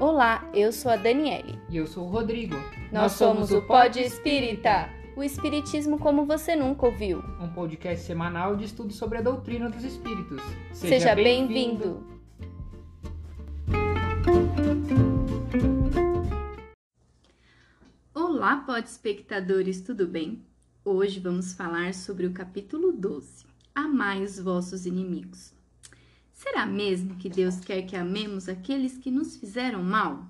Olá, eu sou a Daniele. E eu sou o Rodrigo. Nós, Nós somos o Pod Espírita, o Espiritismo como você nunca ouviu. Um podcast semanal de estudo sobre a doutrina dos espíritos. Seja, Seja bem-vindo. Olá, Pod Espectadores, tudo bem? Hoje vamos falar sobre o capítulo 12. Amai os vossos inimigos. Será mesmo que Deus quer que amemos aqueles que nos fizeram mal?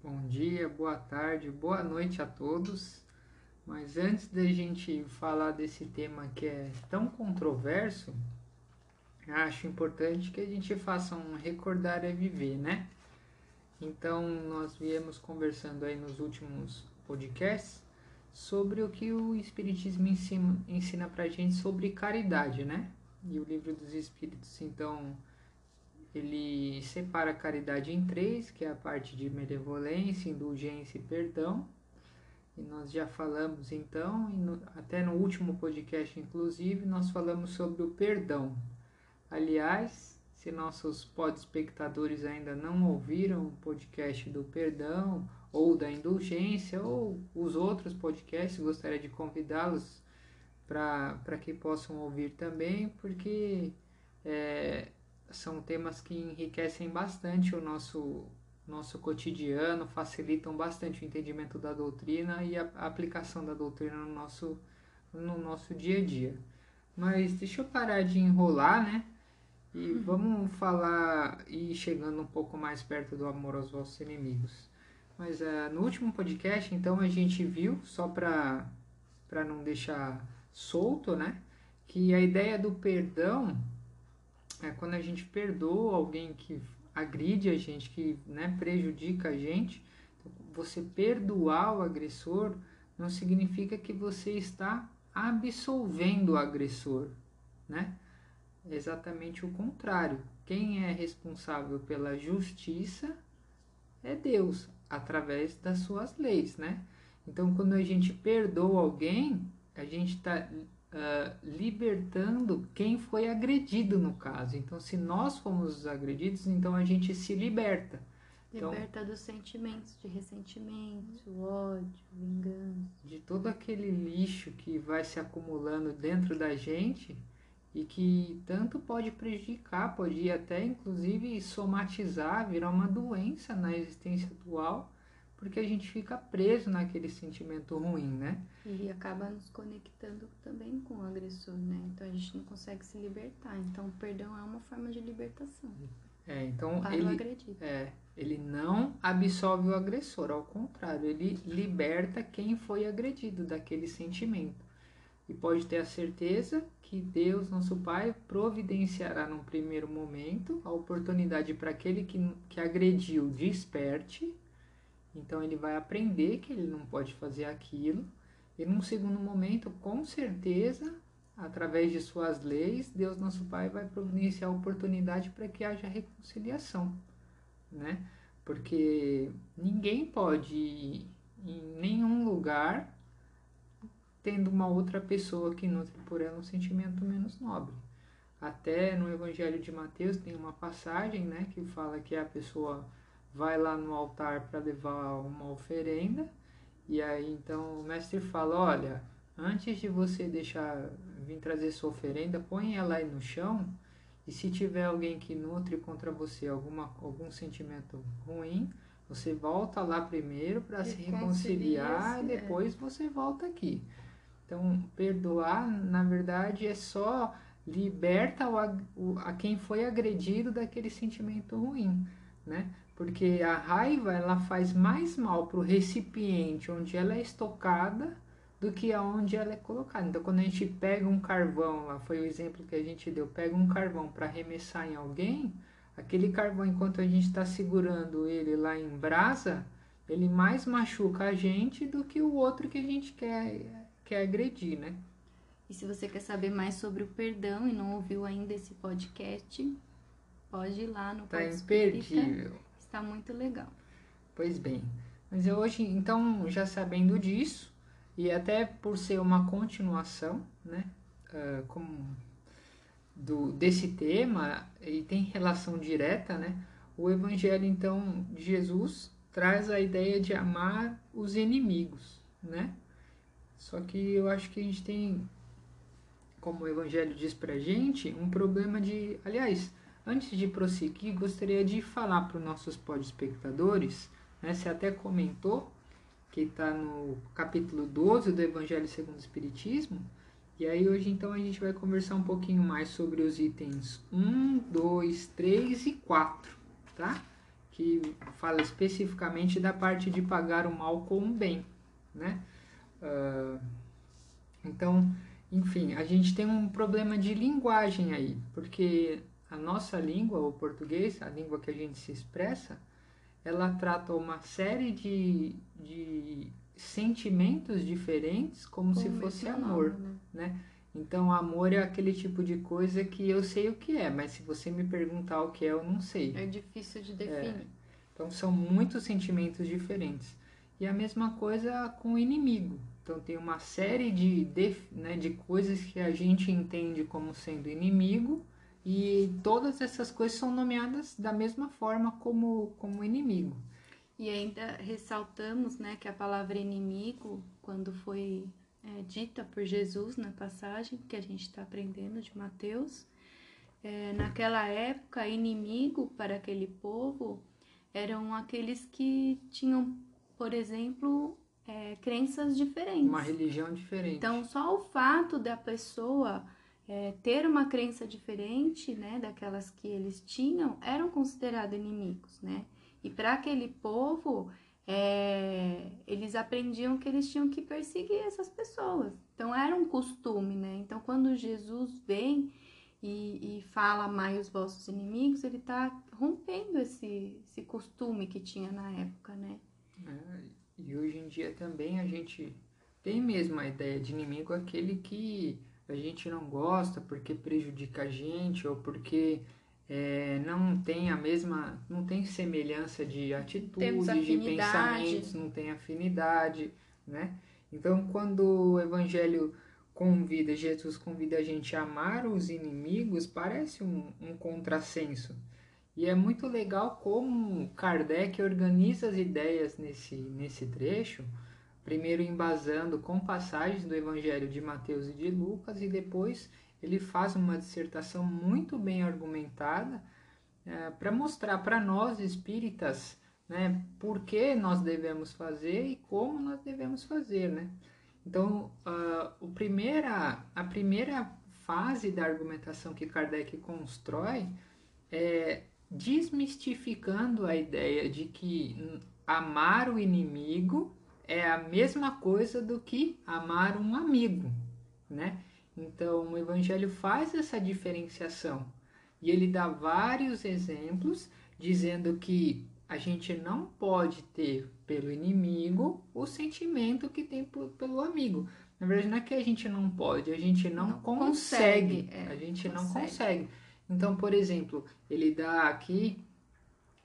Bom dia, boa tarde, boa noite a todos. Mas antes da gente falar desse tema que é tão controverso, acho importante que a gente faça um recordar é viver, né? Então, nós viemos conversando aí nos últimos podcasts sobre o que o Espiritismo ensina, ensina pra gente sobre caridade, né? E o livro dos Espíritos, então, ele separa a caridade em três, que é a parte de benevolência, indulgência e perdão. E nós já falamos então, no, até no último podcast, inclusive, nós falamos sobre o perdão. Aliás, se nossos podespectadores ainda não ouviram o podcast do perdão, ou da indulgência, ou os outros podcasts, gostaria de convidá-los para que possam ouvir também, porque é, são temas que enriquecem bastante o nosso, nosso cotidiano, facilitam bastante o entendimento da doutrina e a, a aplicação da doutrina no nosso, no nosso dia a dia. Mas deixa eu parar de enrolar, né? E uhum. vamos falar e chegando um pouco mais perto do amor aos vossos inimigos. Mas uh, no último podcast, então, a gente viu, só para não deixar solto, né? Que a ideia do perdão é quando a gente perdoa alguém que agride a gente, que né, prejudica a gente. Você perdoar o agressor não significa que você está absolvendo o agressor, né? É exatamente o contrário. Quem é responsável pela justiça é Deus, através das suas leis, né? Então, quando a gente perdoa alguém, a gente está uh, ah, libertando quem foi agredido no caso. Então, se nós fomos agredidos, então a gente se liberta. Então, liberta dos sentimentos de ressentimento, ódio, vingança. De todo aquele lixo que vai se acumulando dentro da gente e que tanto pode prejudicar, pode até inclusive somatizar, virar uma doença na existência atual porque a gente fica preso naquele sentimento ruim, né? E acaba nos conectando também com o agressor, né? Então a gente não consegue se libertar. Então o perdão é uma forma de libertação. É, então para ele, o agredido. É, ele não absolve o agressor, ao contrário, ele liberta quem foi agredido daquele sentimento. E pode ter a certeza que Deus, nosso Pai, providenciará num primeiro momento a oportunidade para aquele que, que agrediu desperte então ele vai aprender que ele não pode fazer aquilo. E num segundo momento, com certeza, através de suas leis, Deus nosso Pai vai providenciar a oportunidade para que haja reconciliação, né? Porque ninguém pode ir em nenhum lugar tendo uma outra pessoa que nutre por ela um sentimento menos nobre. Até no Evangelho de Mateus tem uma passagem, né, que fala que a pessoa vai lá no altar para levar uma oferenda. E aí então o mestre fala: Olha, antes de você deixar vir trazer sua oferenda, põe ela aí no chão. E se tiver alguém que nutre contra você alguma, algum sentimento ruim, você volta lá primeiro para se reconciliar e é. depois você volta aqui. Então, perdoar, na verdade, é só liberta o, a quem foi agredido daquele sentimento ruim, né? Porque a raiva ela faz mais mal para o recipiente onde ela é estocada do que aonde ela é colocada. Então, quando a gente pega um carvão, lá foi o exemplo que a gente deu, pega um carvão para arremessar em alguém, aquele carvão, enquanto a gente está segurando ele lá em brasa, ele mais machuca a gente do que o outro que a gente quer, quer agredir, né? E se você quer saber mais sobre o perdão e não ouviu ainda esse podcast, pode ir lá no Tá imperdível está muito legal. Pois bem, mas hoje, então, já sabendo disso, e até por ser uma continuação, né, uh, como do, desse tema, e tem relação direta, né, o Evangelho então de Jesus traz a ideia de amar os inimigos, né? Só que eu acho que a gente tem, como o Evangelho diz pra gente, um problema de. Aliás, antes de prosseguir, gostaria de falar para os nossos podespectadores, né? Você até comentou que está no capítulo 12 do Evangelho segundo o Espiritismo. E aí hoje então a gente vai conversar um pouquinho mais sobre os itens 1, 2, 3 e 4, tá? Que fala especificamente da parte de pagar o mal com o bem, né? Uh, então, enfim, a gente tem um problema de linguagem aí, porque a nossa língua, o português, a língua que a gente se expressa, ela trata uma série de, de sentimentos diferentes como, como se fosse amor, né? né? Então, amor é aquele tipo de coisa que eu sei o que é, mas se você me perguntar o que é, eu não sei. É difícil de definir. É. Então, são muitos sentimentos diferentes. E a mesma coisa com o inimigo. Então, tem uma série de, de, né, de coisas que a gente entende como sendo inimigo, e todas essas coisas são nomeadas da mesma forma como, como inimigo. E ainda ressaltamos né, que a palavra inimigo, quando foi é, dita por Jesus na passagem que a gente está aprendendo de Mateus, é, naquela época, inimigo para aquele povo eram aqueles que tinham, por exemplo, é, crenças diferentes. Uma religião diferente. Então, só o fato da pessoa é, ter uma crença diferente, né, daquelas que eles tinham, eram considerados inimigos, né? E para aquele povo, é, eles aprendiam que eles tinham que perseguir essas pessoas. Então era um costume, né? Então quando Jesus vem e, e fala amai os vossos inimigos, ele está rompendo esse, esse costume que tinha na época, né? É, e hoje em dia também a gente tem mesmo a ideia de inimigo aquele que a gente não gosta porque prejudica a gente ou porque é, não tem a mesma, não tem semelhança de atitudes, de pensamentos, não tem afinidade, né? Então, quando o Evangelho convida, Jesus convida a gente a amar os inimigos, parece um, um contrassenso. E é muito legal como Kardec organiza as ideias nesse, nesse trecho, primeiro embasando com passagens do Evangelho de Mateus e de Lucas, e depois ele faz uma dissertação muito bem argumentada é, para mostrar para nós espíritas né, por que nós devemos fazer e como nós devemos fazer. Né? Então, uh, o primeira, a primeira fase da argumentação que Kardec constrói é desmistificando a ideia de que amar o inimigo é a mesma coisa do que amar um amigo, né? Então, o Evangelho faz essa diferenciação e ele dá vários exemplos dizendo que a gente não pode ter pelo inimigo o sentimento que tem pelo amigo. Na verdade, não é que a gente não pode, a gente não, não consegue. consegue é, a gente consegue. não consegue. Então, por exemplo, ele dá aqui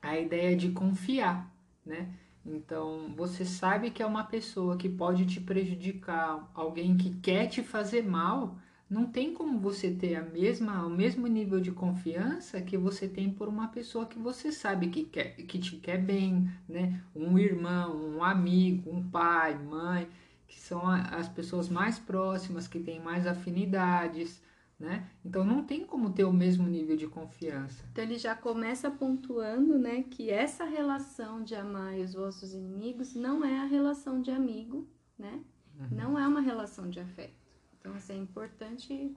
a ideia de confiar, né? Então, você sabe que é uma pessoa que pode te prejudicar, alguém que quer te fazer mal, não tem como você ter a mesma, o mesmo nível de confiança que você tem por uma pessoa que você sabe que, quer, que te quer bem, né? Um irmão, um amigo, um pai, mãe, que são as pessoas mais próximas, que têm mais afinidades, né? Então não tem como ter o mesmo nível de confiança. Então ele já começa pontuando, né, que essa relação de amar os vossos inimigos não é a relação de amigo, né? Uhum. Não é uma relação de afeto. Então assim, é importante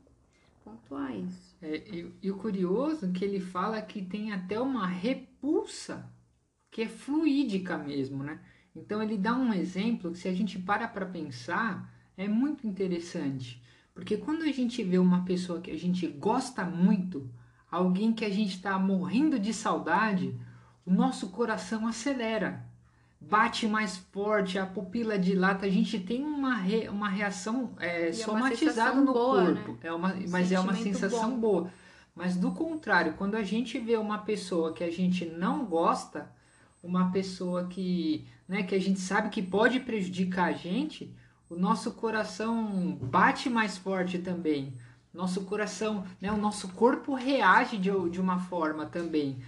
pontuar isso. É, e, e o curioso é que ele fala que tem até uma repulsa que é fluídica mesmo, né? Então ele dá um exemplo que se a gente para para pensar é muito interessante. Porque quando a gente vê uma pessoa que a gente gosta muito, alguém que a gente está morrendo de saudade, o nosso coração acelera, bate mais forte, a pupila dilata, a gente tem uma, re, uma reação é, é somatizada no boa, corpo, né? é uma, mas é uma sensação bom. boa. Mas do contrário, quando a gente vê uma pessoa que a gente não gosta, uma pessoa que, né, que a gente sabe que pode prejudicar a gente, o nosso coração bate mais forte também. Nosso coração, né, o nosso corpo reage de, de uma forma também.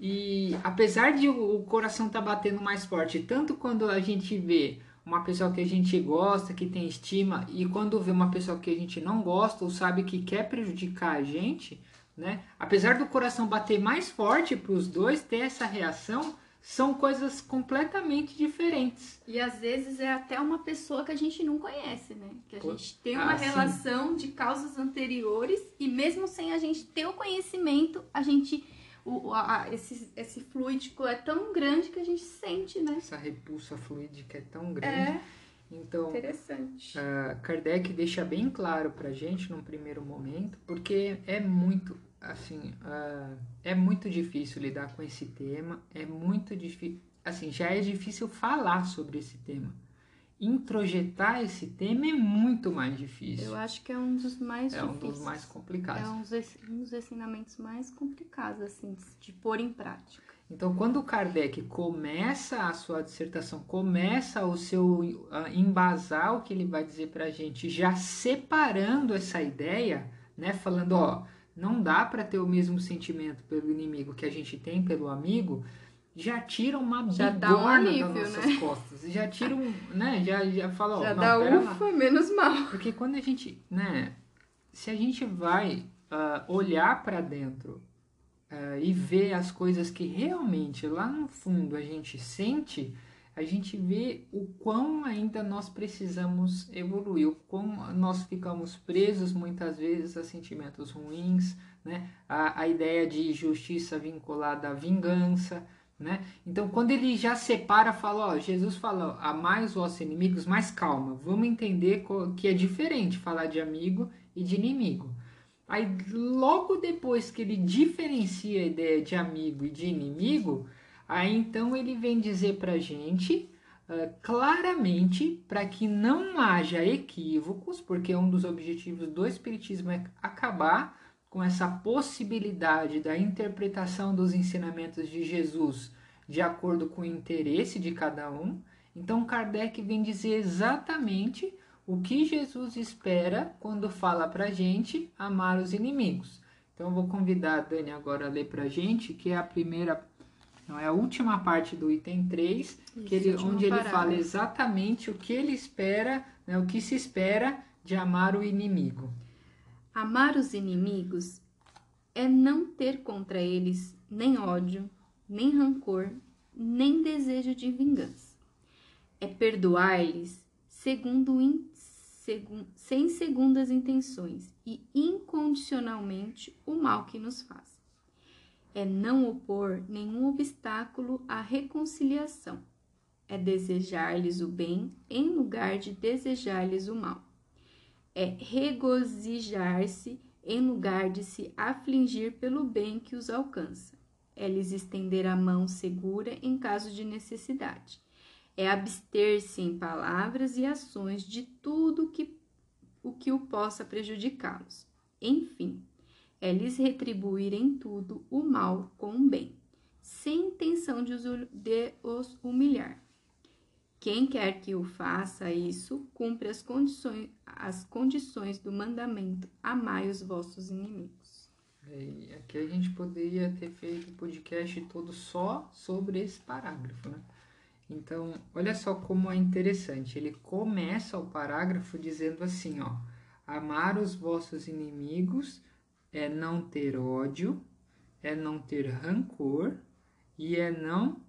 E apesar de o coração estar tá batendo mais forte, tanto quando a gente vê uma pessoa que a gente gosta, que tem estima, e quando vê uma pessoa que a gente não gosta ou sabe que quer prejudicar a gente, né? Apesar do coração bater mais forte para os dois ter essa reação, são coisas completamente diferentes. E às vezes é até uma pessoa que a gente não conhece, né? Que a gente tem uma ah, relação de causas anteriores e mesmo sem a gente ter o conhecimento, a gente o, a, esse, esse fluídico é tão grande que a gente sente, né? Essa repulsa fluídica é tão grande. É. Então, Interessante. Uh, Kardec deixa bem claro pra gente num primeiro momento, porque é muito assim, uh, é muito difícil lidar com esse tema, é muito difícil, assim, já é difícil falar sobre esse tema. Introjetar esse tema é muito mais difícil. Eu acho que é um dos mais é difíceis. um dos mais complicados. É um dos, um dos ensinamentos mais complicados, assim, de pôr em prática. Então, quando Kardec começa a sua dissertação, começa o seu uh, embasar o que ele vai dizer para a gente, já separando essa ideia, né, falando, ó, não dá para ter o mesmo sentimento pelo inimigo que a gente tem pelo amigo, já tira uma já dá um das nossas né? costas. Já tira um, né? Já, já fala, ó, já não, dá ufa, lá. menos mal. Porque quando a gente, né? Se a gente vai uh, olhar para dentro uh, e ver as coisas que realmente lá no fundo a gente sente, a gente vê o quão ainda nós precisamos evoluir, o quão nós ficamos presos muitas vezes a sentimentos ruins, né? a, a ideia de justiça vinculada à vingança. Né? Então, quando ele já separa, fala: ó, Jesus fala, amai os vossos inimigos, mas calma, vamos entender que é diferente falar de amigo e de inimigo. Aí, logo depois que ele diferencia a ideia de amigo e de inimigo, Aí então ele vem dizer para a gente uh, claramente para que não haja equívocos, porque um dos objetivos do Espiritismo é acabar com essa possibilidade da interpretação dos ensinamentos de Jesus de acordo com o interesse de cada um. Então Kardec vem dizer exatamente o que Jesus espera quando fala para a gente amar os inimigos. Então eu vou convidar a Dani agora a ler para a gente, que é a primeira então, é a última parte do item 3, Isso, que ele, onde ele fala exatamente o que ele espera, né, o que se espera de amar o inimigo. Amar os inimigos é não ter contra eles nem ódio, nem rancor, nem desejo de vingança. É perdoar-lhes segundo, sem segundas intenções e incondicionalmente o mal que nos faz é não opor nenhum obstáculo à reconciliação, é desejar-lhes o bem em lugar de desejar-lhes o mal, é regozijar-se em lugar de se afligir pelo bem que os alcança, é lhes estender a mão segura em caso de necessidade, é abster-se em palavras e ações de tudo que, o que o possa prejudicá-los. Enfim, é lhes retribuir em tudo o mal com o bem, sem intenção de os humilhar. Quem quer que o faça isso, cumpre as condições, as condições do mandamento: amai os vossos inimigos. É, aqui a gente poderia ter feito o podcast todo só sobre esse parágrafo, né? Então, olha só como é interessante. Ele começa o parágrafo dizendo assim, ó: Amar os vossos inimigos é não ter ódio, é não ter rancor e é não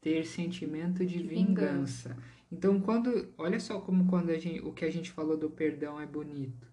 ter sentimento de, de vingança. vingança. Então, quando, olha só como quando a gente, o que a gente falou do perdão é bonito,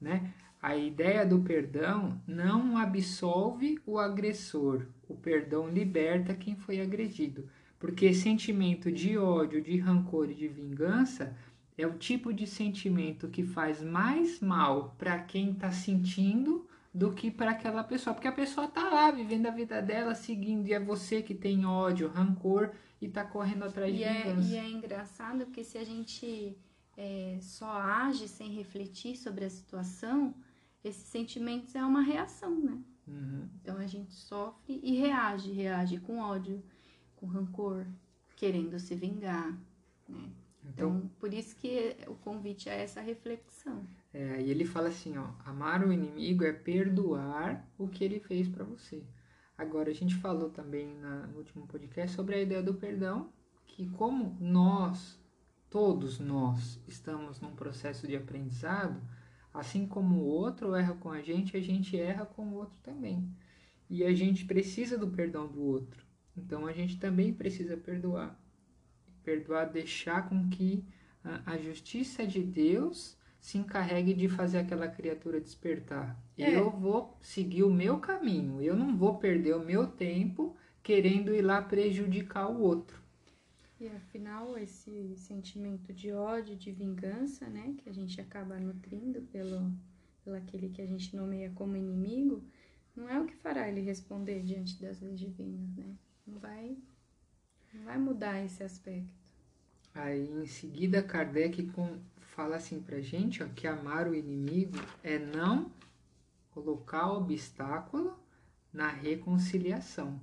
né? A ideia do perdão não absolve o agressor, o perdão liberta quem foi agredido, porque sentimento de ódio, de rancor e de vingança é o tipo de sentimento que faz mais mal para quem está sentindo do que para aquela pessoa, porque a pessoa tá lá vivendo a vida dela, seguindo, e é você que tem ódio, rancor e tá correndo atrás de e é, vingança. E é engraçado porque se a gente é, só age sem refletir sobre a situação, esses sentimentos é uma reação, né? Uhum. Então a gente sofre e reage, reage com ódio, com rancor, querendo se vingar, né? Então, então por isso que o convite é essa reflexão. É, e ele fala assim, ó, amar o inimigo é perdoar o que ele fez para você. Agora, a gente falou também na, no último podcast sobre a ideia do perdão, que como nós, todos nós, estamos num processo de aprendizado, assim como o outro erra com a gente, a gente erra com o outro também. E a gente precisa do perdão do outro. Então a gente também precisa perdoar. Perdoar, deixar com que a, a justiça de Deus se encarregue de fazer aquela criatura despertar. É. Eu vou seguir o meu caminho, eu não vou perder o meu tempo querendo ir lá prejudicar o outro. E afinal, esse sentimento de ódio, de vingança, né, que a gente acaba nutrindo pelo, pelo aquele que a gente nomeia como inimigo, não é o que fará ele responder diante das leis divinas, né? Não vai, não vai mudar esse aspecto. Aí, em seguida, Kardec com, fala assim pra gente, ó, que amar o inimigo é não colocar obstáculo na reconciliação,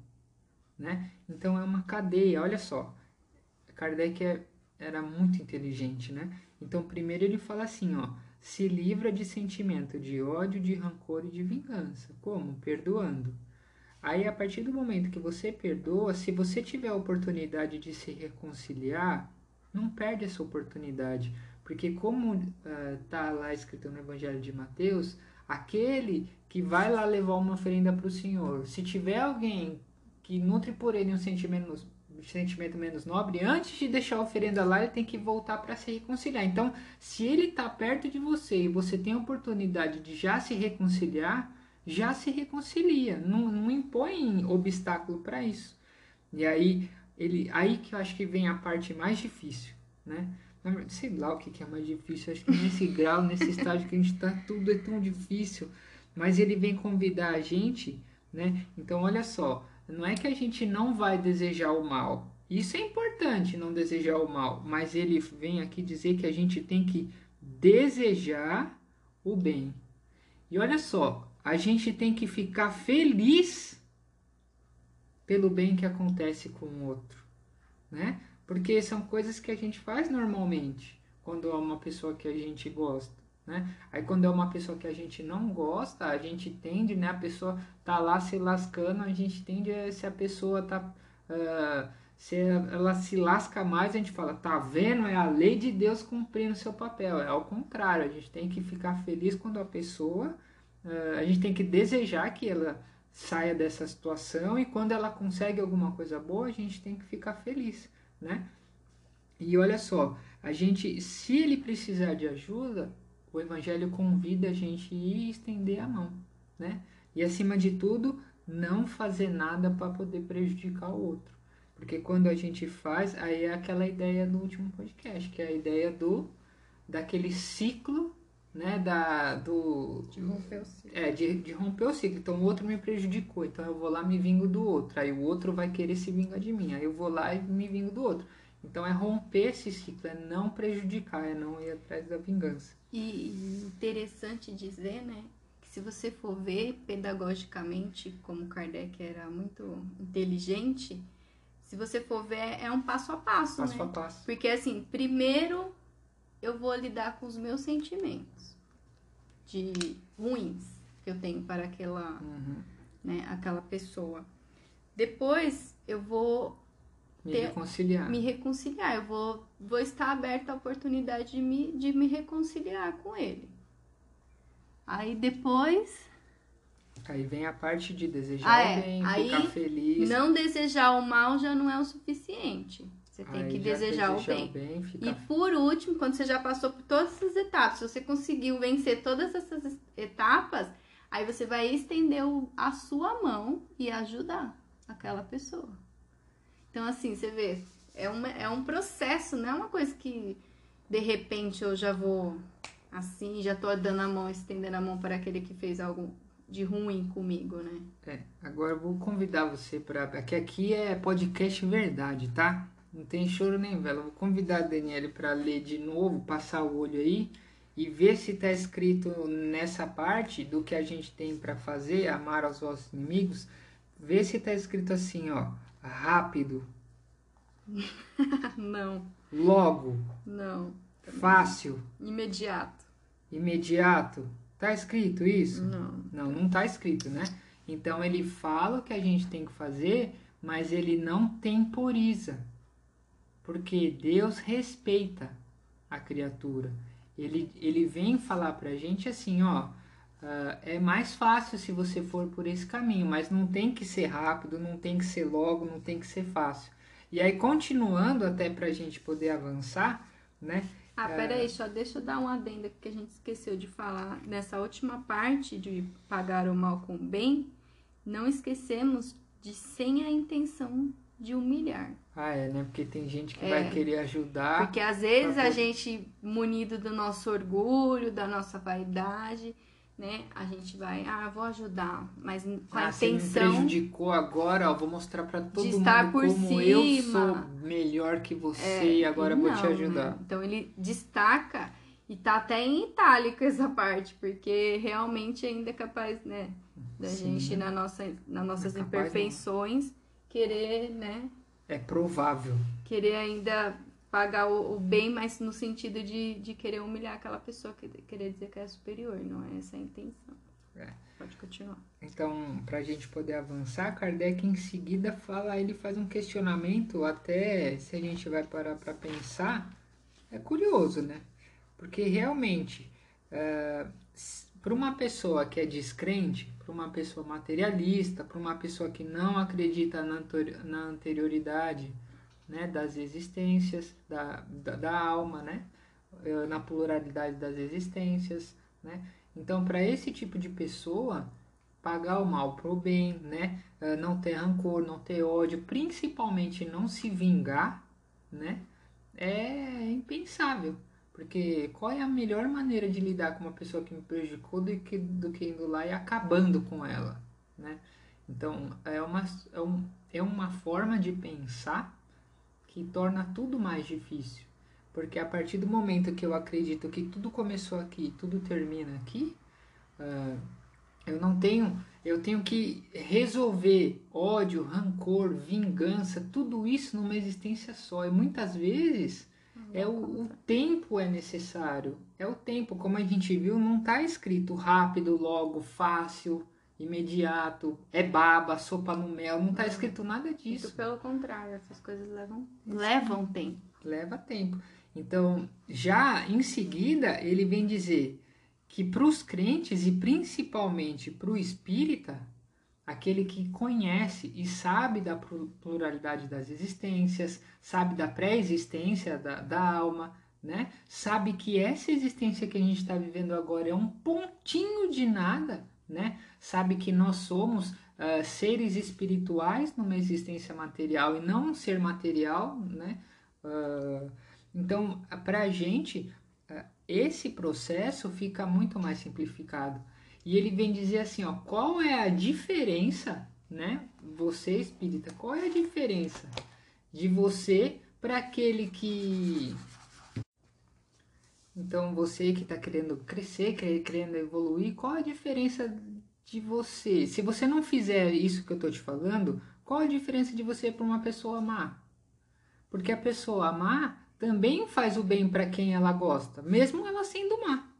né? Então é uma cadeia, olha só. Kardec é, era muito inteligente, né? Então primeiro ele fala assim, ó, se livra de sentimento de ódio, de rancor e de vingança. Como? Perdoando. Aí a partir do momento que você perdoa, se você tiver a oportunidade de se reconciliar, não perde essa oportunidade, porque como está uh, lá escrito no Evangelho de Mateus, aquele que vai lá levar uma oferenda para o Senhor, se tiver alguém que nutre por ele um sentimento, um sentimento menos nobre, antes de deixar a oferenda lá, ele tem que voltar para se reconciliar. Então, se ele está perto de você e você tem a oportunidade de já se reconciliar, já se reconcilia, não, não impõe obstáculo para isso. E aí, ele, aí que eu acho que vem a parte mais difícil, né? Sei lá o que é mais difícil, acho que nesse grau, nesse estágio que a gente está, tudo é tão difícil, mas ele vem convidar a gente, né? Então, olha só, não é que a gente não vai desejar o mal, isso é importante, não desejar o mal, mas ele vem aqui dizer que a gente tem que desejar o bem. E olha só, a gente tem que ficar feliz pelo bem que acontece com o outro, né? Porque são coisas que a gente faz normalmente quando é uma pessoa que a gente gosta. Né? Aí quando é uma pessoa que a gente não gosta, a gente tende, né? A pessoa tá lá se lascando, a gente tende a, se a pessoa tá uh, se ela se lasca mais, a gente fala, tá vendo? É a lei de Deus cumprindo seu papel. É ao contrário, a gente tem que ficar feliz quando a pessoa, uh, a gente tem que desejar que ela saia dessa situação e quando ela consegue alguma coisa boa, a gente tem que ficar feliz né? E olha só, a gente, se ele precisar de ajuda, o evangelho convida a gente a ir estender a mão, né? E acima de tudo, não fazer nada para poder prejudicar o outro. Porque quando a gente faz, aí é aquela ideia do último podcast, que é a ideia do daquele ciclo, né, da do de romper o ciclo. É, de, de romper o ciclo. Então o outro me prejudicou, então eu vou lá me vingo do outro. Aí o outro vai querer se vingar de mim. Aí eu vou lá e me vingo do outro. Então é romper esse ciclo, é não prejudicar, é não ir atrás da vingança. E interessante dizer, né, que se você for ver pedagogicamente, como Kardec era muito inteligente, se você for ver, é um passo a passo, passo né? a passo. Porque assim, primeiro eu vou lidar com os meus sentimentos de ruins que eu tenho para aquela, uhum. né, aquela pessoa. Depois eu vou me ter, reconciliar. Me reconciliar. Eu vou, vou estar aberta à oportunidade de me, de me reconciliar com ele. Aí depois. Aí vem a parte de desejar ah, é. bem, Aí, ficar feliz. Não desejar o mal já não é o suficiente. Você tem Aí que desejar, o bem. O bem fica... E por último, quando você já passou por todas essas etapas, se você conseguiu vencer todas essas etapas, aí você vai estender a sua mão e ajudar aquela pessoa. Então, assim, você vê, é, uma, é um processo, não é uma coisa que de repente eu já vou assim, já tô dando a mão, estendendo a mão para aquele que fez algo de ruim comigo, né? É, agora eu vou convidar você para. Aqui é podcast verdade, tá? Não tem choro nem vela. Vou convidar a Daniele para ler de novo, passar o olho aí e ver se está escrito nessa parte do que a gente tem para fazer, amar aos vossos inimigos. Ver se está escrito assim, ó, rápido. Não. Logo. Não. Fácil. Imediato. Imediato. Tá escrito isso? Não. Não, não tá escrito, né? Então ele fala o que a gente tem que fazer, mas ele não temporiza. Porque Deus respeita a criatura. Ele, ele vem falar pra gente assim, ó, uh, é mais fácil se você for por esse caminho, mas não tem que ser rápido, não tem que ser logo, não tem que ser fácil. E aí, continuando até pra gente poder avançar, né? Ah, peraí, só deixa eu dar um adendo que a gente esqueceu de falar. Nessa última parte de pagar o mal com o bem, não esquecemos de sem a intenção de humilhar. Ah, é, né? Porque tem gente que é, vai querer ajudar. Porque às vezes a gente, munido do nosso orgulho, da nossa vaidade, né? A gente vai, ah, vou ajudar, mas com ah, a intenção. Você me prejudicou agora, ó, vou mostrar para todo mundo como cima. eu sou melhor que você é, e agora não, vou te ajudar. Né? Então ele destaca e tá até em itálico essa parte, porque realmente ainda é capaz, né, da Sim. gente na nossa, nas nossas é imperfeições não. Querer, né? É provável. Querer ainda pagar o, o, bem, mas no sentido de, de querer humilhar aquela pessoa, que, querer dizer que é superior, não é essa a intenção. É. Pode continuar. Então, para a gente poder avançar, Kardec em seguida fala, ele faz um questionamento, até se a gente vai parar para pensar, é curioso, né? Porque realmente, é, para uma pessoa que é descrente, para uma pessoa materialista, para uma pessoa que não acredita na, anterioridade, né, das existências, da, da, da alma, né, eh, na pluralidade das existências, né. Então, para esse tipo de pessoa, pagar o mal pro bem, né, eh, não ter rancor, não ter ódio, principalmente não se vingar, né, é impensável. Porque qual é a melhor maneira de lidar com uma pessoa que me prejudicou do que, do que indo lá e acabando com ela, né? Então, é uma, é, um, é uma forma de pensar que torna tudo mais difícil. Porque a partir do momento que eu acredito que tudo começou aqui, tudo termina aqui, uh, eu não tenho, eu tenho que resolver ódio, rancor, vingança, tudo isso numa existência só. E muitas vezes é o, o tempo é necessário, é o tempo, como a gente viu, não está escrito rápido, logo, fácil imediato, é baba, sopa no mel, não está escrito nada disso. Muito pelo contrário, essas coisas levam, levam tempo. Leva tempo. Então, já em seguida, ele vem dizer que para os crentes e principalmente para o espírita, aquele que conhece e sabe da pluralidade das existências, sabe da pré-existência da, da alma, né? sabe que essa existência que a gente está vivendo agora é um pontinho de nada né? Sabe que nós somos uh, seres espirituais numa existência material e não um ser material, né? Uh, então, para a gente, uh, esse processo fica muito mais simplificado. E ele vem dizer assim, ó, qual é a diferença, né? Você espírita, qual é a diferença de você para aquele que então, você que está querendo crescer, querendo evoluir, qual a diferença de você? Se você não fizer isso que eu estou te falando, qual a diferença de você para uma pessoa amar? Porque a pessoa amar também faz o bem para quem ela gosta, mesmo ela sendo má.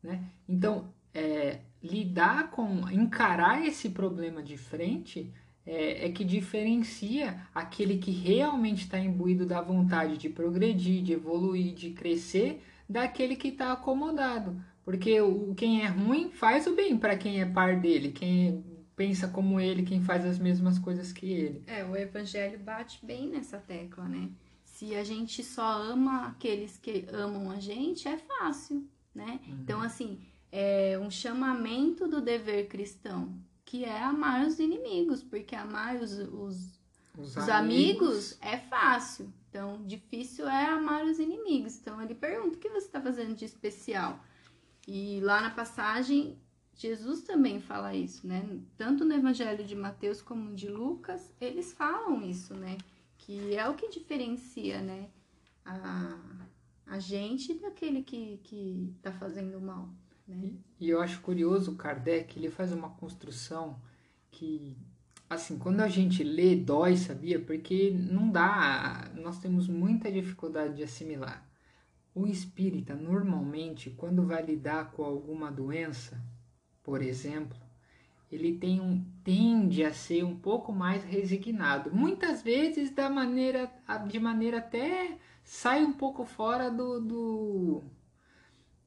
Né? Então, é, lidar com, encarar esse problema de frente é, é que diferencia aquele que realmente está imbuído da vontade de progredir, de evoluir, de crescer daquele que está acomodado. Porque o, quem é ruim faz o bem para quem é par dele, quem pensa como ele, quem faz as mesmas coisas que ele. É, o evangelho bate bem nessa tecla, né? Se a gente só ama aqueles que amam a gente, é fácil, né? Uhum. Então, assim, é um chamamento do dever cristão, que é amar os inimigos, porque amar os, os, os, os amigos. amigos é fácil. Então, difícil é amar os inimigos. Então, ele pergunta: o que você está fazendo de especial? E lá na passagem, Jesus também fala isso, né? Tanto no Evangelho de Mateus como de Lucas, eles falam isso, né? Que é o que diferencia, né? A, a gente daquele que, que tá fazendo mal, né? E, e eu acho curioso o Kardec, ele faz uma construção que assim, quando a gente lê, dói, sabia? Porque não dá, nós temos muita dificuldade de assimilar. O espírita, normalmente, quando vai lidar com alguma doença, por exemplo, ele tem um, tende a ser um pouco mais resignado. Muitas vezes da maneira, de maneira até sai um pouco fora do, do,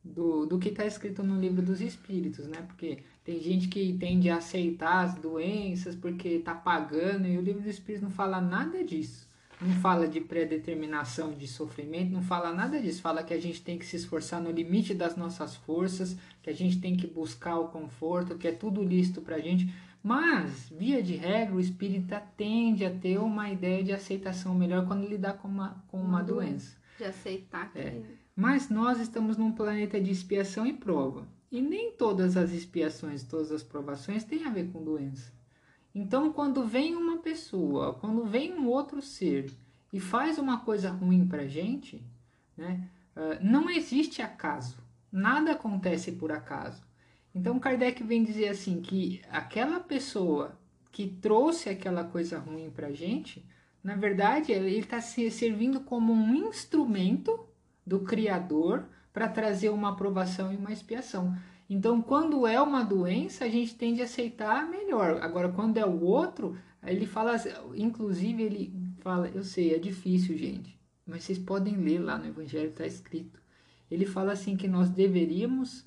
do, do que está escrito no livro dos Espíritos, né? Porque tem gente que tende a aceitar as doenças porque está pagando e o livro dos Espíritos não fala nada disso não fala de predeterminação de sofrimento, não fala nada disso. Fala que a gente tem que se esforçar no limite das nossas forças, que a gente tem que buscar o conforto, que é tudo lícito para a gente. Mas, via de regra, o espírita tende a ter uma ideia de aceitação melhor quando lidar com uma, com uma, doença. De aceitar que. É. Mas nós estamos num planeta de expiação e prova. E nem todas as expiações, todas as provações têm a ver com doença. Então, quando vem uma pessoa, quando vem um outro ser e faz uma coisa ruim para gente, né, uh, não existe acaso. Nada acontece por acaso. Então, Kardec vem dizer assim que aquela pessoa que trouxe aquela coisa ruim para gente, na verdade, ele está se servindo como um instrumento do Criador para trazer uma aprovação e uma expiação. Então, quando é uma doença, a gente tende a aceitar melhor. Agora, quando é o outro, ele fala, inclusive, ele fala, eu sei, é difícil, gente, mas vocês podem ler lá no Evangelho, está escrito. Ele fala assim que nós deveríamos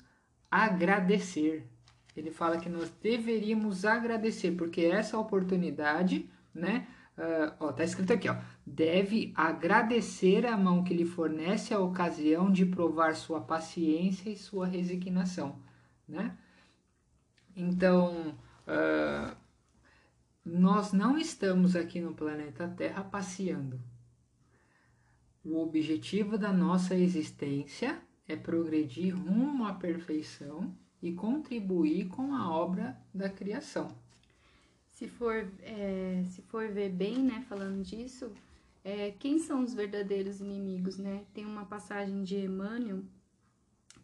agradecer. Ele fala que nós deveríamos agradecer, porque essa oportunidade, né? Uh, ó, tá escrito aqui, ó. Deve agradecer a mão que lhe fornece a ocasião de provar sua paciência e sua resignação né? Então, uh, nós não estamos aqui no planeta Terra passeando. O objetivo da nossa existência é progredir rumo à perfeição e contribuir com a obra da criação. Se for, é, se for ver bem, né, falando disso, é, quem são os verdadeiros inimigos, né? Tem uma passagem de Emmanuel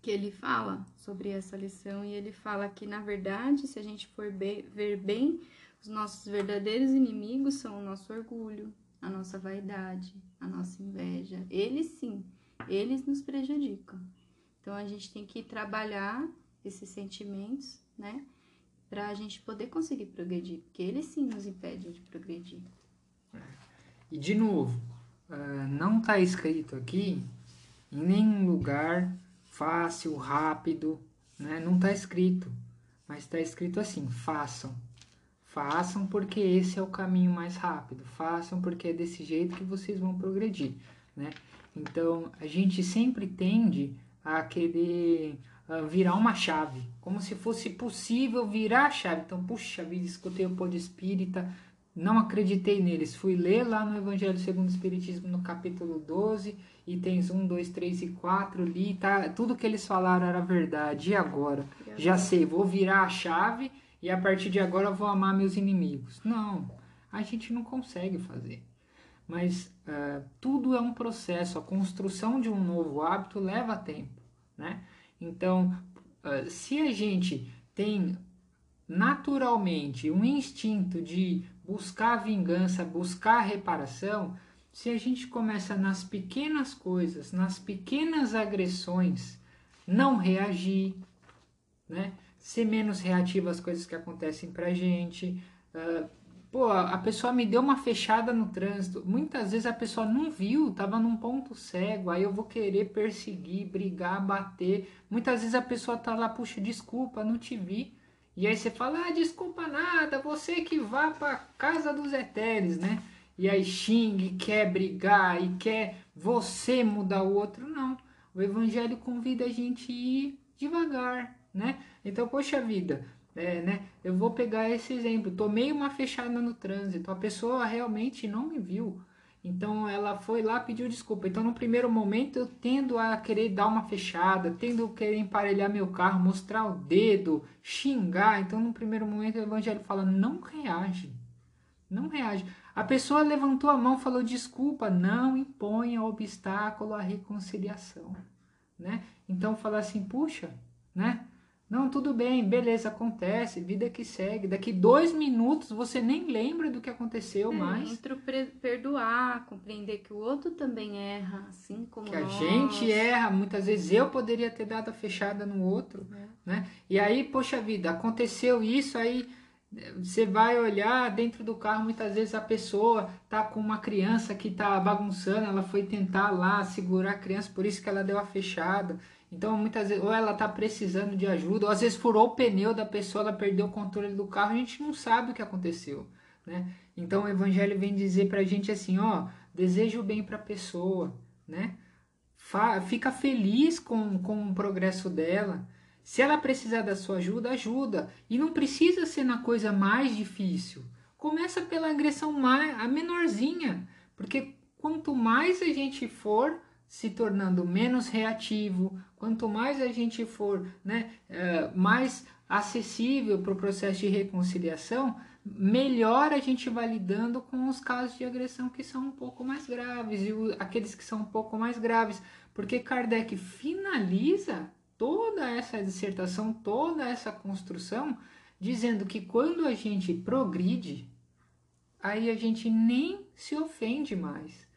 que ele fala sobre essa lição e ele fala que, na verdade, se a gente for ver bem, os nossos verdadeiros inimigos são o nosso orgulho, a nossa vaidade, a nossa inveja. Eles sim, eles nos prejudicam. Então a gente tem que trabalhar esses sentimentos, né? Para a gente poder conseguir progredir, porque eles sim nos impedem de progredir. E de novo, uh, não está escrito aqui em nenhum lugar fácil, rápido, né? Não está escrito, mas está escrito assim: façam. Façam porque esse é o caminho mais rápido. Façam porque é desse jeito que vocês vão progredir, né? Então a gente sempre tende a querer uh, virar uma chave, como se fosse possível virar a chave. Então, puxa vida, escutei o pôr de espírita, não acreditei neles. Fui ler lá no Evangelho segundo o Espiritismo, no capítulo 12, itens 1, 2, 3 e 4, li, tá, tudo que eles falaram era verdade. E agora? Já sei, vou virar a chave e a partir de agora vou amar meus inimigos. Não, a gente não consegue fazer. Mas uh, tudo é um processo, a construção de um novo hábito leva tempo, né? Então, uh, se a gente tem naturalmente um instinto de buscar vingança, buscar reparação, se a gente começa nas pequenas coisas, nas pequenas agressões, não reagir, né? ser menos reativo às coisas que acontecem pra gente. Uh, pô, a pessoa me deu uma fechada no trânsito. Muitas vezes a pessoa não viu, tava num ponto cego. Aí eu vou querer perseguir, brigar, bater. Muitas vezes a pessoa tá lá, puxa, desculpa, não te vi. E aí você fala, ah, desculpa nada, você que vá para casa dos etéreos, né? E aí xingue, quer brigar e quer você mudar o outro. Não. O evangelho convida a gente a ir devagar, né? Então, poxa vida, é, né? Eu vou pegar esse exemplo. Tomei uma fechada no trânsito, a pessoa realmente não me viu. Então ela foi lá pediu desculpa. Então no primeiro momento eu tendo a querer dar uma fechada, tendo a querer emparelhar meu carro, mostrar o dedo, xingar. Então no primeiro momento o evangelho fala: não reage. Não reage. A pessoa levantou a mão, falou desculpa, não imponha obstáculo à reconciliação, né? Então fala assim, puxa, né? Não, tudo bem, beleza, acontece, vida que segue. Daqui dois minutos você nem lembra do que aconteceu é, mais. Entre perdoar, compreender que o outro também erra, assim como Que nós. a gente erra, muitas vezes eu poderia ter dado a fechada no outro, é. né? E aí, poxa vida, aconteceu isso, aí Você vai olhar dentro do carro, muitas vezes a pessoa tá com uma criança que tá bagunçando, ela foi tentar lá segurar a criança, por isso que ela deu a fechada. Então, muitas vezes, ou ela tá precisando de ajuda, ou às vezes furou o pneu da pessoa, ela perdeu o controle do carro, a gente não sabe o que aconteceu, né? Então, o evangelho vem dizer pra gente assim, ó, deseja o bem para a pessoa, né? Fica feliz com, com o progresso dela. Se ela precisar da sua ajuda, ajuda. E não precisa ser na coisa mais difícil. Começa pela agressão mais, a menorzinha. Porque quanto mais a gente for se tornando menos reativo, quanto mais a gente for né, uh, mais acessível para o processo de reconciliação, melhor a gente vai lidando com os casos de agressão que são um pouco mais graves e aqueles que são um pouco mais graves. Porque Kardec finaliza toda essa dissertação, toda essa construção, dizendo que quando a gente progride, aí a gente nem se ofende mais.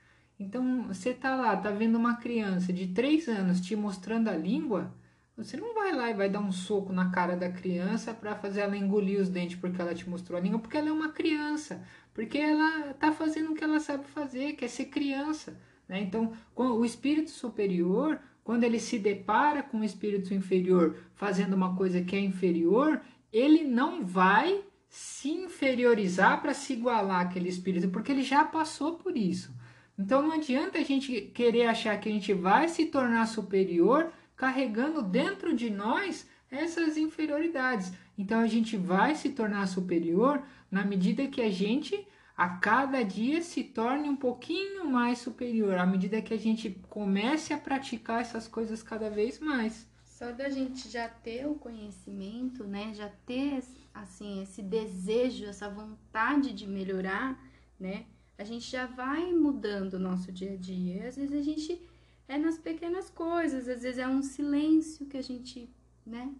Então, você tá lá, tá vendo uma criança de 3 anos te mostrando a língua, você não vai lá e vai dar um soco na cara da criança para fazer ela engolir os dentes porque ela te mostrou a língua, porque ela é uma criança, porque ela tá fazendo o que ela sabe fazer, que é ser criança. Né? Então, o espírito superior, quando ele se depara com o espírito inferior fazendo uma coisa que é inferior, ele não vai se inferiorizar para se igualar àquele espírito, porque ele já passou por isso. Então não adianta a gente querer achar que a gente vai se tornar superior carregando dentro de nós essas inferioridades. Então a gente vai se tornar superior na medida que a gente a cada dia se torne um pouquinho mais superior, à medida que a gente comece a praticar essas coisas cada vez mais. Só da gente já ter o conhecimento, né, já ter assim esse desejo, essa vontade de melhorar, né, a gente já vai mudando o nosso dia a dia. Às vezes a gente é nas pequenas coisas, às vezes é um silêncio que a gente, né,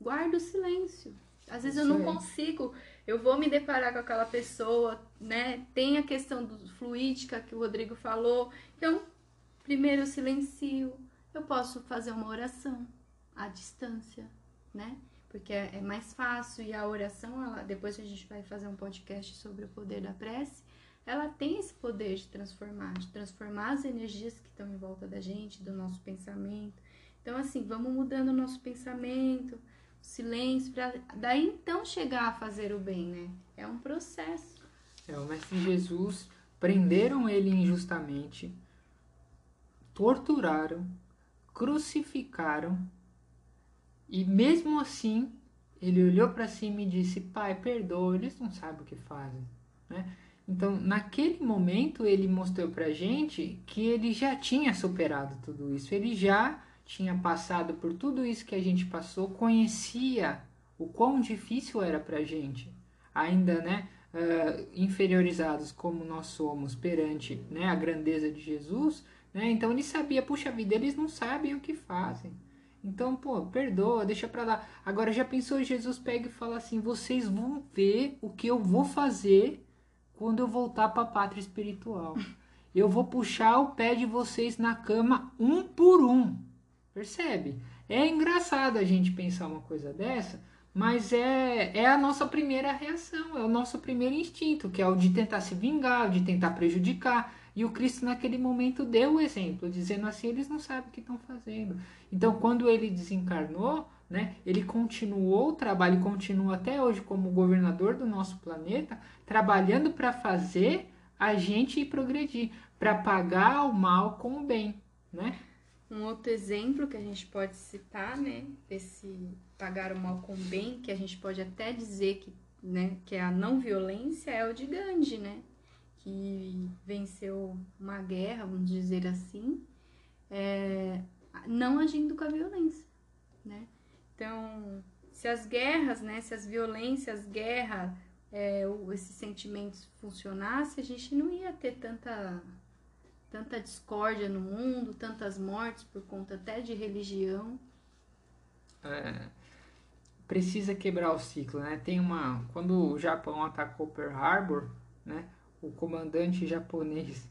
guarda o silêncio. Às vezes eu não consigo, eu vou me deparar com aquela pessoa, né? Tem a questão do fluídica que o Rodrigo falou. Então, primeiro eu silencio, eu posso fazer uma oração à distância, né? Porque é, é mais fácil e a oração, ela, depois a gente vai fazer um podcast sobre o poder da prece ela tem esse poder de transformar, de transformar as energias que estão em volta da gente, do nosso pensamento. Então, assim, vamos mudando o nosso pensamento, silêncio, para daí então chegar a fazer o bem, né? É um processo. É, o Mestre Jesus prenderam ele injustamente, torturaram, crucificaram, e mesmo assim ele olhou para cima e disse: Pai, perdoa, eles não sabem o que fazem. Né? Então, naquele momento, ele mostrou para gente que ele já tinha superado tudo isso, ele já tinha passado por tudo isso que a gente passou, conhecia o quão difícil era para gente, ainda, né, uh, inferiorizados como nós somos perante, né, a grandeza de Jesus, né? Então ele sabia, puxa vida, eles não sabem o que fazem. Então, pô, perdoa, deixa pra lá. Agora já pensou Jesus pega e fala assim: "Vocês vão ver o que eu vou fazer quando eu voltar para a pátria espiritual. Eu vou puxar o pé de vocês na cama um por um. Percebe? É engraçado a gente pensar uma coisa dessa, mas é, é a nossa primeira reação, é o nosso primeiro instinto, que é o de tentar se vingar, de tentar prejudicar. E o Cristo naquele momento deu o exemplo, dizendo assim, eles não sabem o que estão fazendo. Então, quando ele desencarnou, né, ele continuou o trabalho, continua até hoje como governador do nosso planeta, trabalhando para fazer a gente progredir, para pagar o mal com o bem, né? Um outro exemplo que a gente pode citar, né, desse pagar o mal com o bem, que a gente pode até dizer que, né, que é a não violência, é o de Gandhi, né? Que venceu uma guerra, vamos dizer assim, é, não agindo com a violência, né? Então, se as guerras, né, se as violências, guerra, é, esses sentimentos funcionassem, a gente não ia ter tanta, tanta discórdia no mundo, tantas mortes por conta até de religião. É, precisa quebrar o ciclo, né? Tem uma, quando o Japão atacou Pearl Harbor, né, o comandante japonês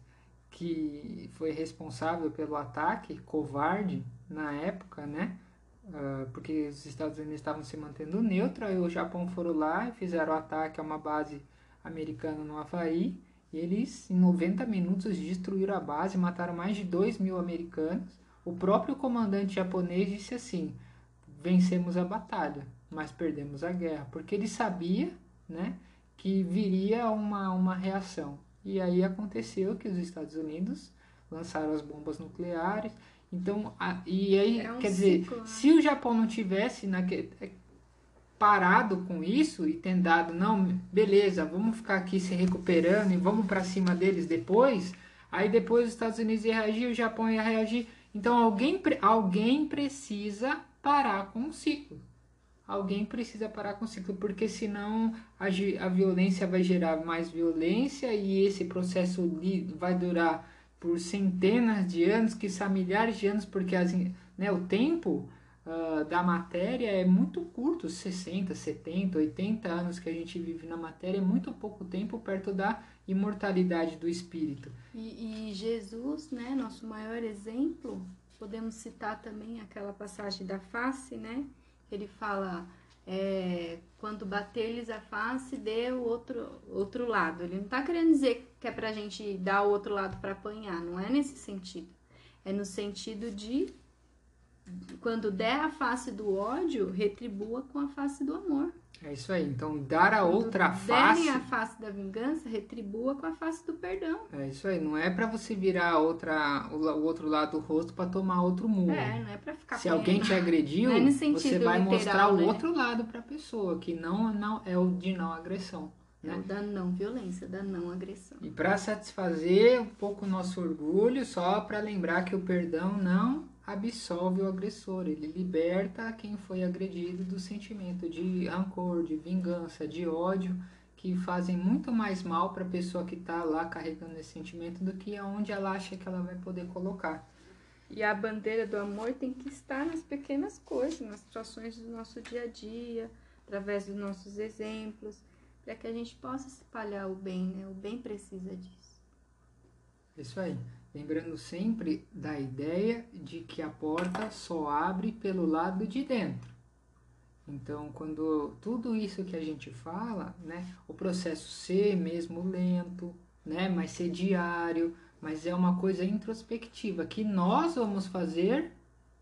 que foi responsável pelo ataque, covarde na época, né, uh, porque os Estados Unidos estavam se mantendo neutro, aí o Japão foram lá e fizeram o ataque a uma base americana no Havaí, e eles, em 90 minutos, destruíram a base, mataram mais de 2 mil americanos. O próprio comandante japonês disse assim: vencemos a batalha, mas perdemos a guerra, porque ele sabia né, que viria uma, uma reação. E aí aconteceu que os Estados Unidos lançaram as bombas nucleares. Então, a, e aí, É um quer dizer, ciclo, né? se o Japão não tivesse naque, parado com isso e tentado, não, beleza, vamos ficar aqui se recuperando e vamos para cima deles depois, aí depois os Estados Unidos ia reagir, o Japão ia reagir. Então, alguém, alguém precisa parar com o ciclo. Alguém precisa parar com o ciclo, porque senão a, a violência vai gerar mais violência e esse processo vai durar por centenas de anos, quiçá milhares de anos, porque as, né, o tempo ah, da matéria é muito curto 60, 70, 80 anos que a gente vive na matéria é muito pouco tempo perto da imortalidade do espírito. E, e Jesus, né, nosso maior exemplo, podemos citar também aquela passagem da face, né? Ele fala, é, quando bater-lhes a face, dê o outro, outro lado. Ele não está querendo dizer que é pra gente dar o outro lado para apanhar, não é nesse sentido. É no sentido de, quando der a face do ódio, retribua com a face do amor. É isso aí. Então, dar a outra face. a face da vingança, retribua com a face do perdão. É isso aí. Não é para você virar outra, o, outro lado do rosto para tomar outro murro. É, não é pra ficar Se alguém te agrediu, é você vai literal, mostrar o né? outro lado para a pessoa, que não, não é o de não agressão. É Né? o da não violência, da não agressão. E para satisfazer um pouco o nosso orgulho, só para lembrar que o perdão não absolve o agressor, ele liberta quem foi agredido do sentimento de rancor, de vingança, de ódio, que fazem muito mais mal para a pessoa que está lá carregando esse sentimento do que aonde ela acha que ela vai poder colocar. E a bandeira do amor tem que estar nas pequenas coisas, nas situações do nosso dia a dia, através dos nossos exemplos, para que a gente possa espalhar o bem, né? O bem precisa disso. Isso aí. Lembrando sempre da ideia de que a porta só abre pelo lado de dentro. Então, quando tudo isso que a gente fala, né, o processo ser mesmo lento, né, mas ser diário, mas é uma coisa introspectiva que nós vamos fazer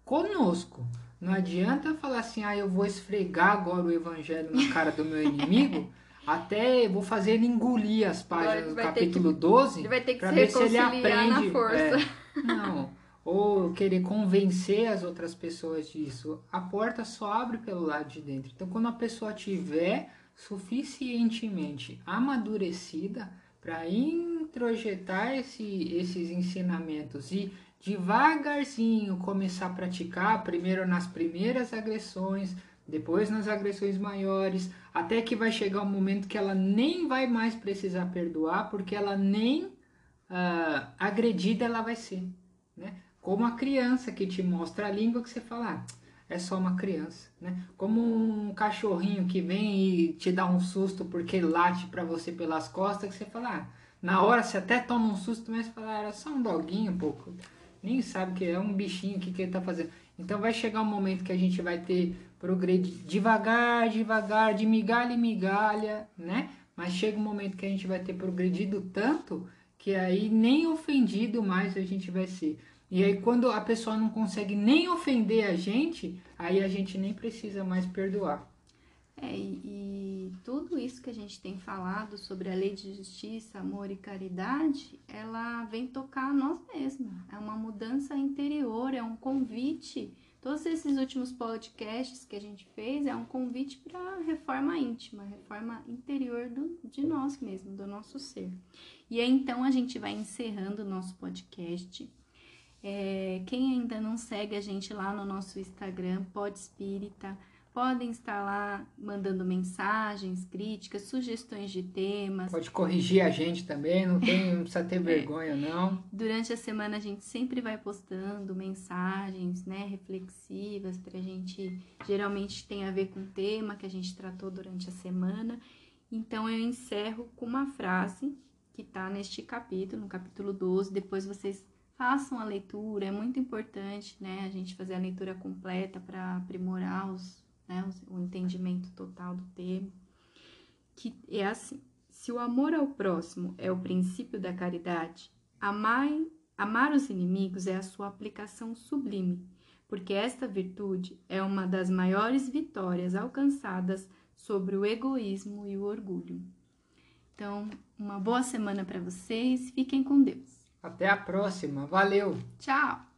conosco. Não adianta falar assim, ah, eu vou esfregar agora o evangelho na cara do meu inimigo, até vou fazer ele engolir as páginas do capítulo que- 12 Ele vai ter que para ver se ele aprende. na força. é, não. Ou querer convencer as outras pessoas disso. A porta só abre pelo lado de dentro. Então, quando a pessoa tiver suficientemente amadurecida para introjetar esse, esses ensinamentos e devagarzinho começar a praticar, primeiro nas primeiras agressões, depois nas agressões maiores, até que vai chegar um momento que ela nem vai mais precisar perdoar, porque ela nem ah, agredida ela vai ser, né? Como a criança que te mostra a língua que você fala, ah, é só uma criança, né? Como um cachorrinho que vem e te dá um susto porque late para você pelas costas, que você fala, ah, na hora você até toma um susto, mas fala, ah, era só um doguinho, pouco, nem sabe que é um bichinho o que, que ele tá fazendo. Então vai chegar um momento que a gente vai ter progredir devagar, devagar, de migalha em migalha, né? Mas chega um momento que a gente vai ter progredido tanto que aí nem ofendido mais a gente vai ser. E aí quando a pessoa não consegue nem ofender a gente, aí a gente nem precisa mais perdoar. É, e, tudo isso que a gente tem falado sobre a lei de justiça, amor e caridade, ela vem tocar a nós mesmos. É uma mudança interior, é um convite. Todos esses últimos podcasts que a gente fez é um convite para reforma íntima, reforma interior do, de nós mesmos, do nosso ser. E aí então a gente vai encerrando o nosso podcast. É, quem ainda não segue a gente lá no nosso Instagram, Pod Espírita, podem estar lá mandando mensagens, críticas, sugestões de temas. Pode corrigir a gente também, não, tem, não precisa ter vergonha não. Durante a semana a gente sempre vai postando mensagens, né, reflexivas pra gente, geralmente tem a ver com o tema que a gente tratou durante a semana. Então eu encerro com uma frase que tá neste capítulo, no capítulo 12, depois vocês façam a leitura, é muito importante, né, a gente fazer a leitura completa para aprimorar os, né, o entendimento total do tema. Que é assim: se o amor ao próximo é o princípio da caridade, amar, amar os inimigos é a sua aplicação sublime, porque esta virtude é uma das maiores vitórias alcançadas sobre o egoísmo e o orgulho. Então, uma boa semana para vocês, fiquem com Deus. Até a próxima. Valeu! Tchau!